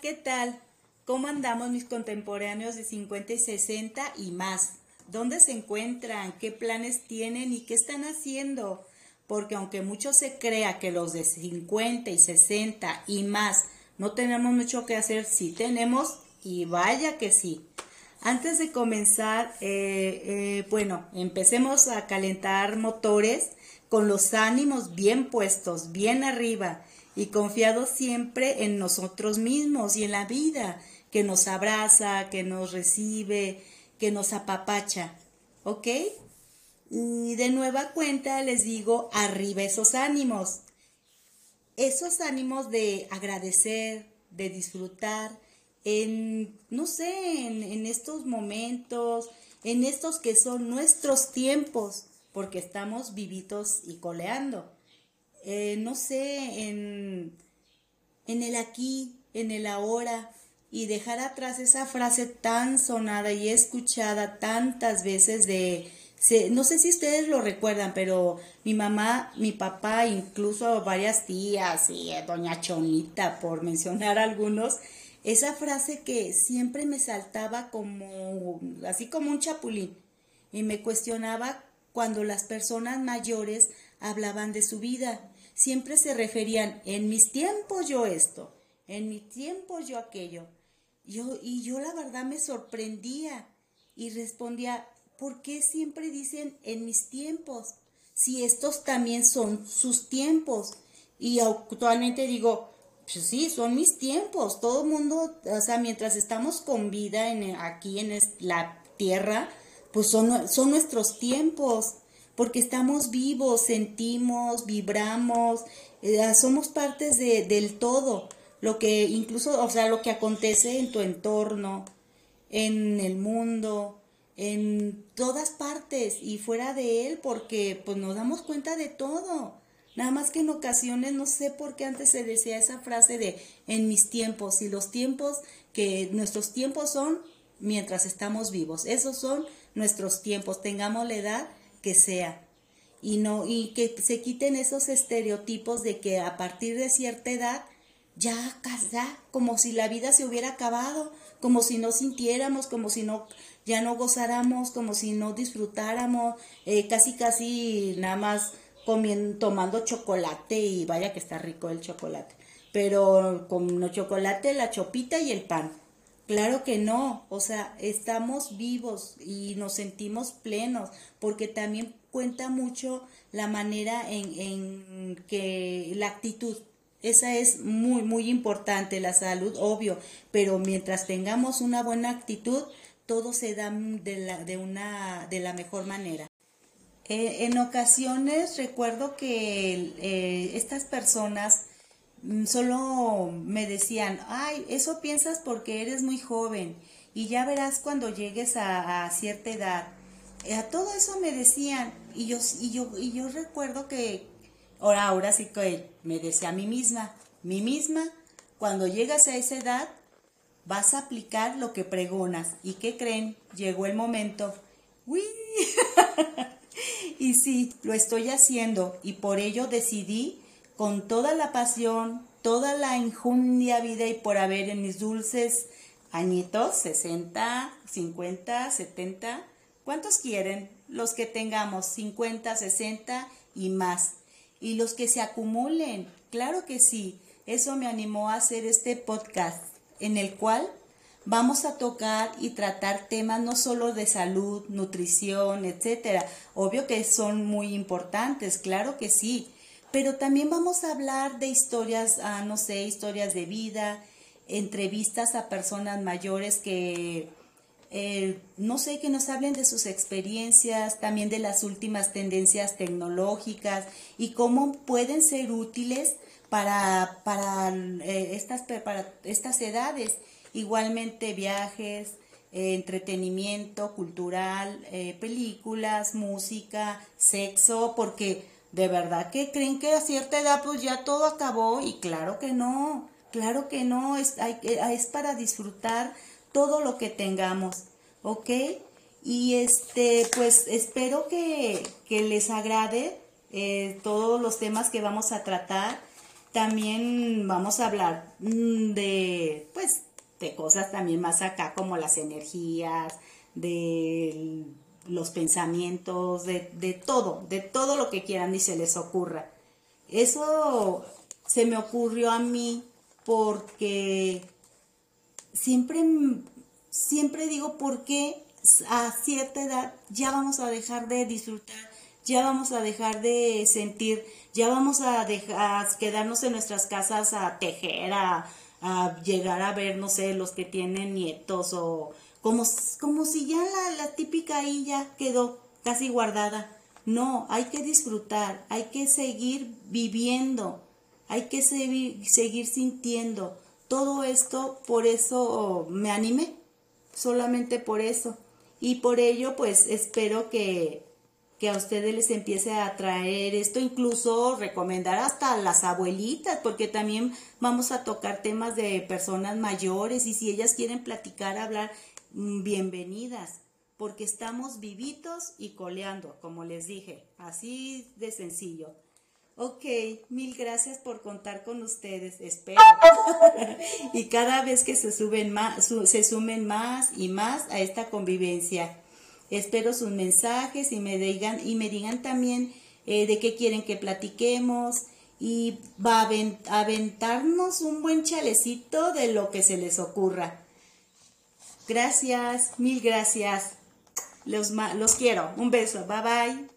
¿qué tal? ¿Cómo andamos mis contemporáneos de 50 y 60 y más? ¿Dónde se encuentran? ¿Qué planes tienen y qué están haciendo? Porque aunque mucho se crea que los de 50 y 60 y más no tenemos mucho que hacer, sí tenemos y vaya que sí. Antes de comenzar, eh, eh, bueno, empecemos a calentar motores con los ánimos bien puestos, bien arriba y confiados siempre en nosotros mismos y en la vida que nos abraza, que nos recibe, que nos apapacha. ¿Ok? Y de nueva cuenta les digo, arriba esos ánimos. Esos ánimos de agradecer, de disfrutar, en, no sé, en, estos momentos, en estos que son nuestros tiempos, porque estamos vivitos y coleando. Eh, no sé, en, en el aquí, en el ahora, y dejar atrás esa frase tan sonada y escuchada tantas veces de, no sé si ustedes lo recuerdan, pero mi mamá, mi papá, incluso varias tías y doña Chonita, por mencionar algunos, esa frase que siempre me saltaba como, así como un chapulín, y me cuestionaba cuando las personas mayores hablaban de su vida. Siempre se referían, en mis tiempos yo esto, en mis tiempos yo aquello. Yo, y yo la verdad me sorprendía y respondía, ¿por qué siempre dicen en mis tiempos? Si estos también son sus tiempos. Y actualmente digo, pues sí, son mis tiempos. Todo el mundo, o sea, mientras estamos con vida en, aquí en la tierra, pues son, son nuestros tiempos. Porque estamos vivos, sentimos, vibramos, eh, somos partes de, del todo lo que incluso, o sea, lo que acontece en tu entorno, en el mundo, en todas partes y fuera de él, porque pues nos damos cuenta de todo. Nada más que en ocasiones no sé por qué antes se decía esa frase de en mis tiempos y los tiempos que nuestros tiempos son mientras estamos vivos. Esos son nuestros tiempos, tengamos la edad que sea. Y no y que se quiten esos estereotipos de que a partir de cierta edad ya, ya, como si la vida se hubiera acabado, como si no sintiéramos, como si no, ya no gozáramos, como si no disfrutáramos, eh, casi, casi nada más comiendo, tomando chocolate y vaya que está rico el chocolate, pero con el chocolate, la chopita y el pan. Claro que no, o sea, estamos vivos y nos sentimos plenos, porque también cuenta mucho la manera en, en que la actitud, esa es muy, muy importante, la salud, obvio, pero mientras tengamos una buena actitud, todo se da de la, de una, de la mejor manera. Eh, en ocasiones recuerdo que eh, estas personas solo me decían, ay, eso piensas porque eres muy joven y ya verás cuando llegues a, cierta edad. Eh, a todo eso me decían y yo, y yo, y yo recuerdo que, Ahora, ahora sí que me decía a mí misma, mí misma, cuando llegas a esa edad, vas a aplicar lo que pregonas. ¿Y qué creen? Llegó el momento. ¡Uy! y sí, lo estoy haciendo y por ello decidí con toda la pasión, toda la injundia vida y por haber en mis dulces añitos, 60, 50, 70, ¿cuántos quieren? Los que tengamos 50, 60 y más y los que se acumulen. Claro que sí, eso me animó a hacer este podcast en el cual vamos a tocar y tratar temas no solo de salud, nutrición, etcétera. Obvio que son muy importantes, claro que sí, pero también vamos a hablar de historias, ah, no sé, historias de vida, entrevistas a personas mayores que eh, no sé, que nos hablen de sus experiencias, también de las últimas tendencias tecnológicas y cómo pueden ser útiles para, para, eh, estas, para estas edades. Igualmente viajes, eh, entretenimiento cultural, películas, música, sexo, porque de verdad que creen que a cierta edad pues ya todo acabó y claro que no, claro que no, es, es para disfrutar todo lo que tengamos, ¿ok? Y este, pues espero que, les agrade eh, todos los temas que vamos a tratar. también vamos a hablar mm, de, pues, de cosas también más acá como las energías, de los pensamientos, de, de todo, de todo lo que quieran y se les ocurra. Eso se me ocurrió a mí porque siempre, siempre digo por qué a cierta edad ya vamos a dejar de disfrutar, ya vamos a dejar de sentir, ya vamos a dejar quedarnos en nuestras casas a tejer, a, a llegar a ver, no sé, los que tienen nietos o como, como si ya la, la típica ahí ya quedó casi guardada. No, hay que disfrutar, hay que seguir viviendo, hay que seguir sintiendo. Todo esto, por eso me animé, solamente por eso. Y por ello, pues espero que, que a ustedes les empiece a atraer esto, incluso recomendar hasta a las abuelitas, porque también vamos a tocar temas de personas mayores y si ellas quieren platicar, hablar, bienvenidas, porque estamos vivitos y coleando, como les dije, así de sencillo. Ok, mil gracias por contar con ustedes, espero. y cada vez que se, suben más, se sumen más y más a esta convivencia. Espero sus mensajes y me digan, y me digan también eh, de qué quieren que platiquemos y va a aventarnos un buen chalecito de lo que se les ocurra. Gracias, mil gracias. Los, los quiero. Un beso. Bye bye.